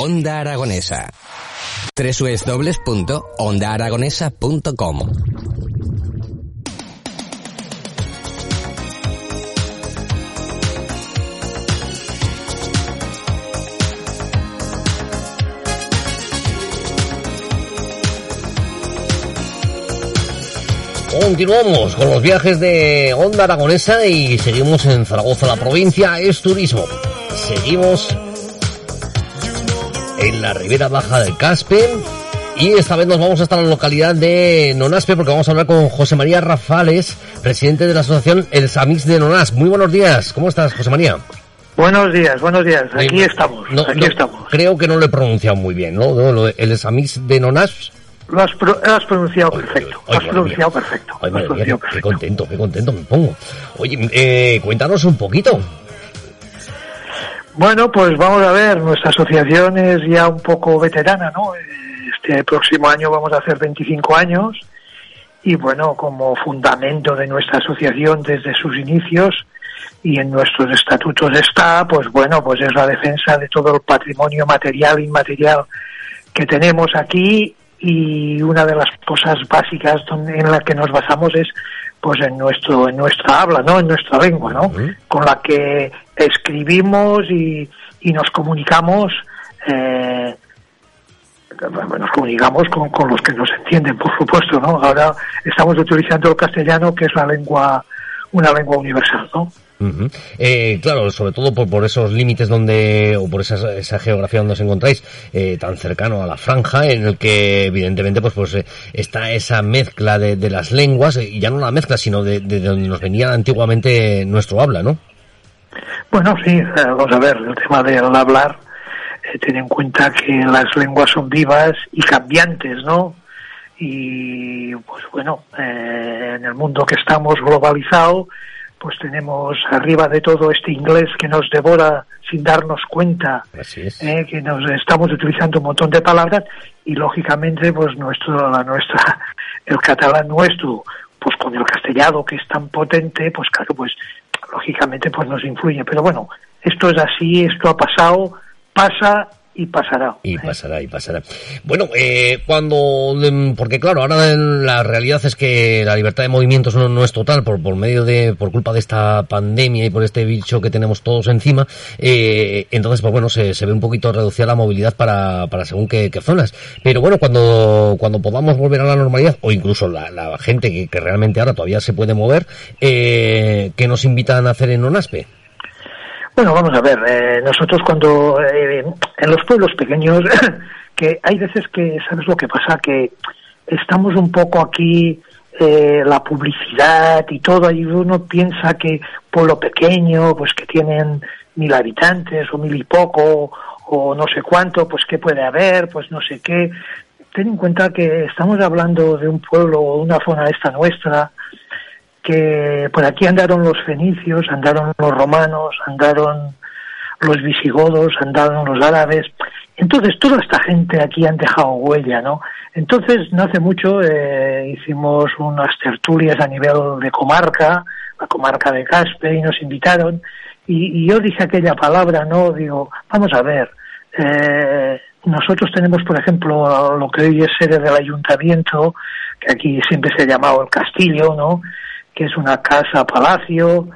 Onda Aragonesa. www.ondaaragonesa.com Continuamos con los viajes de Onda Aragonesa y seguimos en Zaragoza, la provincia es turismo. Seguimos en la ribera baja del Caspe y esta vez nos vamos hasta la localidad de Nonaspe porque vamos a hablar con José María Rafales, presidente de la asociación El Samix de Nonas. Muy buenos días, ¿cómo estás José María? Buenos días, buenos días. Aquí estamos, aquí estamos. Creo que no lo he pronunciado muy bien, ¿no? El Samix de Nonas. Lo has, pronunciado perfecto. lo has pronunciado perfecto. qué, contento, qué contento me pongo. Oye, eh, cuéntanos un poquito. Bueno, pues vamos a ver, nuestra asociación es ya un poco veterana, ¿no? Este próximo año vamos a hacer 25 años y bueno, como fundamento de nuestra asociación desde sus inicios y en nuestros estatutos está, pues bueno, pues es la defensa de todo el patrimonio material e inmaterial que tenemos aquí y una de las cosas básicas en la que nos basamos es pues en nuestro en nuestra habla no en nuestra lengua no con la que escribimos y, y nos comunicamos eh, nos comunicamos con, con los que nos entienden por supuesto no ahora estamos utilizando el castellano que es la lengua una lengua universal no eh, claro, sobre todo por, por esos límites donde, o por esa, esa geografía donde os encontráis, eh, tan cercano a la franja, en el que evidentemente pues, pues eh, está esa mezcla de, de, las lenguas, y ya no la mezcla, sino de, de donde nos venía antiguamente nuestro habla, ¿no? Bueno, sí, vamos a ver, el tema del hablar, ten en cuenta que las lenguas son vivas y cambiantes, ¿no? Y pues bueno, en el mundo que estamos globalizado, pues tenemos arriba de todo este inglés que nos devora sin darnos cuenta, eh, que nos estamos utilizando un montón de palabras y lógicamente pues nuestro, la nuestra, el catalán nuestro, pues con el castellano que es tan potente, pues claro, pues lógicamente pues nos influye. Pero bueno, esto es así, esto ha pasado, pasa y pasará. Y pasará, y pasará. Bueno, eh, cuando, mm, porque claro, ahora la realidad es que la libertad de movimientos no, no, es total por, por medio de, por culpa de esta pandemia y por este bicho que tenemos todos encima, eh, entonces pues bueno, se, se, ve un poquito reducida la movilidad para, para según qué, qué, zonas. Pero bueno, cuando, cuando podamos volver a la normalidad, o incluso la, la gente que, que, realmente ahora todavía se puede mover, eh, ¿qué nos invitan a hacer en ONASPE? Bueno, vamos a ver, eh, nosotros cuando eh, en los pueblos pequeños, que hay veces que, ¿sabes lo que pasa? Que estamos un poco aquí, eh, la publicidad y todo, y uno piensa que pueblo pequeño, pues que tienen mil habitantes o mil y poco, o no sé cuánto, pues qué puede haber, pues no sé qué. Ten en cuenta que estamos hablando de un pueblo o una zona esta nuestra, que por aquí andaron los fenicios, andaron los romanos, andaron los visigodos, andaron los árabes. Entonces, toda esta gente aquí han dejado huella, ¿no? Entonces, no hace mucho eh, hicimos unas tertulias a nivel de comarca, la comarca de Caspe, y nos invitaron. Y, y yo dije aquella palabra, ¿no? Digo, vamos a ver, eh, nosotros tenemos, por ejemplo, lo que hoy es sede del ayuntamiento, que aquí siempre se ha llamado el castillo, ¿no? Que es una casa palacio,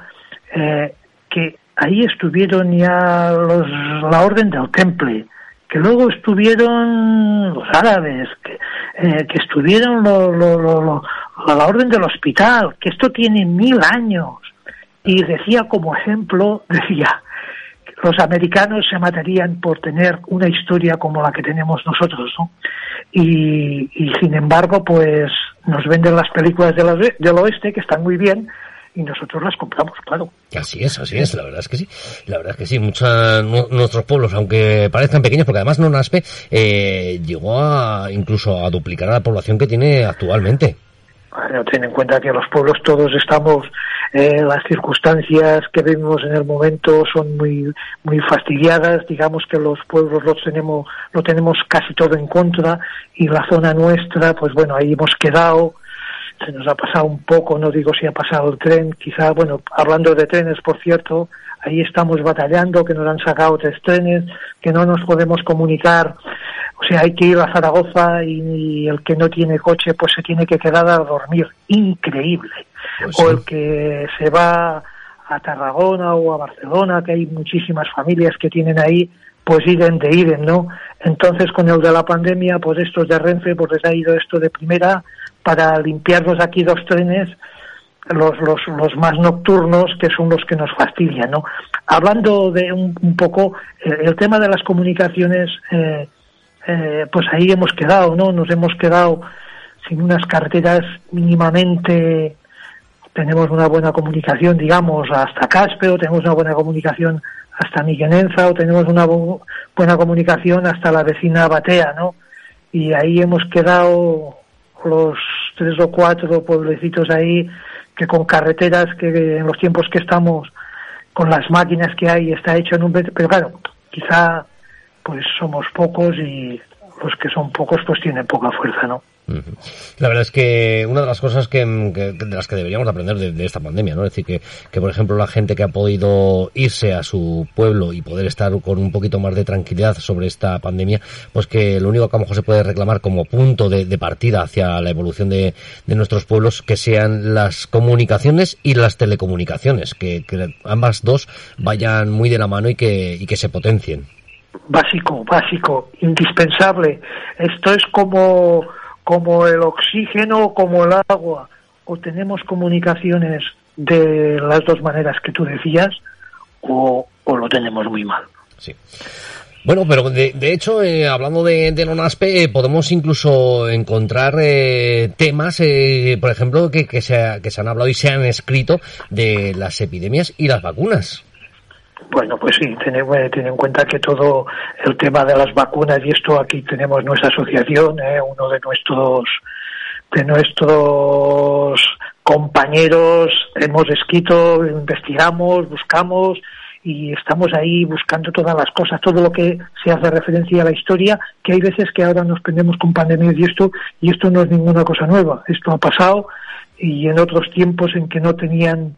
eh, que ahí estuvieron ya los, la orden del temple, que luego estuvieron los árabes, que, eh, que estuvieron lo, lo, lo, la orden del hospital, que esto tiene mil años. Y decía como ejemplo, decía, los americanos se matarían por tener una historia como la que tenemos nosotros, ¿no? Y, y sin embargo, pues nos venden las películas del, del oeste que están muy bien y nosotros las compramos, claro. Así es, así es, la verdad es que sí. La verdad es que sí, muchos nuestros pueblos, aunque parezcan pequeños, porque además Nonaspe eh, llegó a incluso a duplicar a la población que tiene actualmente. Bueno, ten en cuenta que los pueblos todos estamos, eh, las circunstancias que vivimos en el momento son muy, muy fastidiadas, digamos que los pueblos los tenemos, lo tenemos casi todo en contra y la zona nuestra, pues bueno, ahí hemos quedado. se nos ha pasado un poco, no digo si ha pasado el tren, quizá, bueno, hablando de trenes, por cierto, ahí estamos batallando, que nos han sacado tres trenes, que no nos podemos comunicar, o sea, hay que ir a Zaragoza y, el que no tiene coche pues se tiene que quedar a dormir, increíble. Pues o el que se va a Tarragona o a Barcelona, que hay muchísimas familias que tienen ahí, pues iden de iden, ¿no? Entonces con el de la pandemia, pues estos de Renfe, pues les ha ido esto de primera para limpiarnos aquí dos trenes, los, los, los más nocturnos, que son los que nos fastidian, ¿no? Hablando de un, poco eh, el tema de las comunicaciones, eh, eh, pues ahí hemos quedado, ¿no? Nos hemos quedado sin unas carreteras mínimamente tenemos una buena comunicación, digamos, hasta Caspero, tenemos una buena comunicación hasta Miguenenza o tenemos una buena comunicación hasta la vecina Batea, ¿no? Y ahí hemos quedado los tres o cuatro pueblecitos ahí que con carreteras que en los tiempos que estamos con las máquinas que hay está hecho en un pero claro quizá pues somos pocos y los que son pocos pues tienen poca fuerza no la verdad es que una de las cosas que, de las que deberíamos aprender de, esta pandemia, ¿no? Es decir, que, que, por ejemplo la gente que ha podido irse a su pueblo y poder estar con un poquito más de tranquilidad sobre esta pandemia, pues que lo único que a lo mejor se puede reclamar como punto de, partida hacia la evolución de, nuestros pueblos, que sean las comunicaciones y las telecomunicaciones, que, ambas dos vayan muy de la mano y que, y que se potencien. Básico, básico, indispensable. Esto es como como el oxígeno, como el agua, o tenemos comunicaciones de las dos maneras que tú decías, o, lo tenemos muy mal. Sí. Bueno, pero de, de hecho, eh, hablando de, de NONASPE, eh, podemos incluso encontrar eh, temas, por ejemplo, que, que, se, que se han hablado y se han escrito de las epidemias y las vacunas. Bueno, pues sí, ten, en cuenta que todo el tema de las vacunas y esto aquí tenemos nuestra asociación, ¿eh? uno de nuestros de nuestros compañeros hemos escrito, investigamos, buscamos y estamos ahí buscando todas las cosas, todo lo que se hace referencia a la historia, que hay veces que ahora nos prendemos con pandemias y esto, y esto no es ninguna cosa nueva, esto ha pasado y en otros tiempos en que no tenían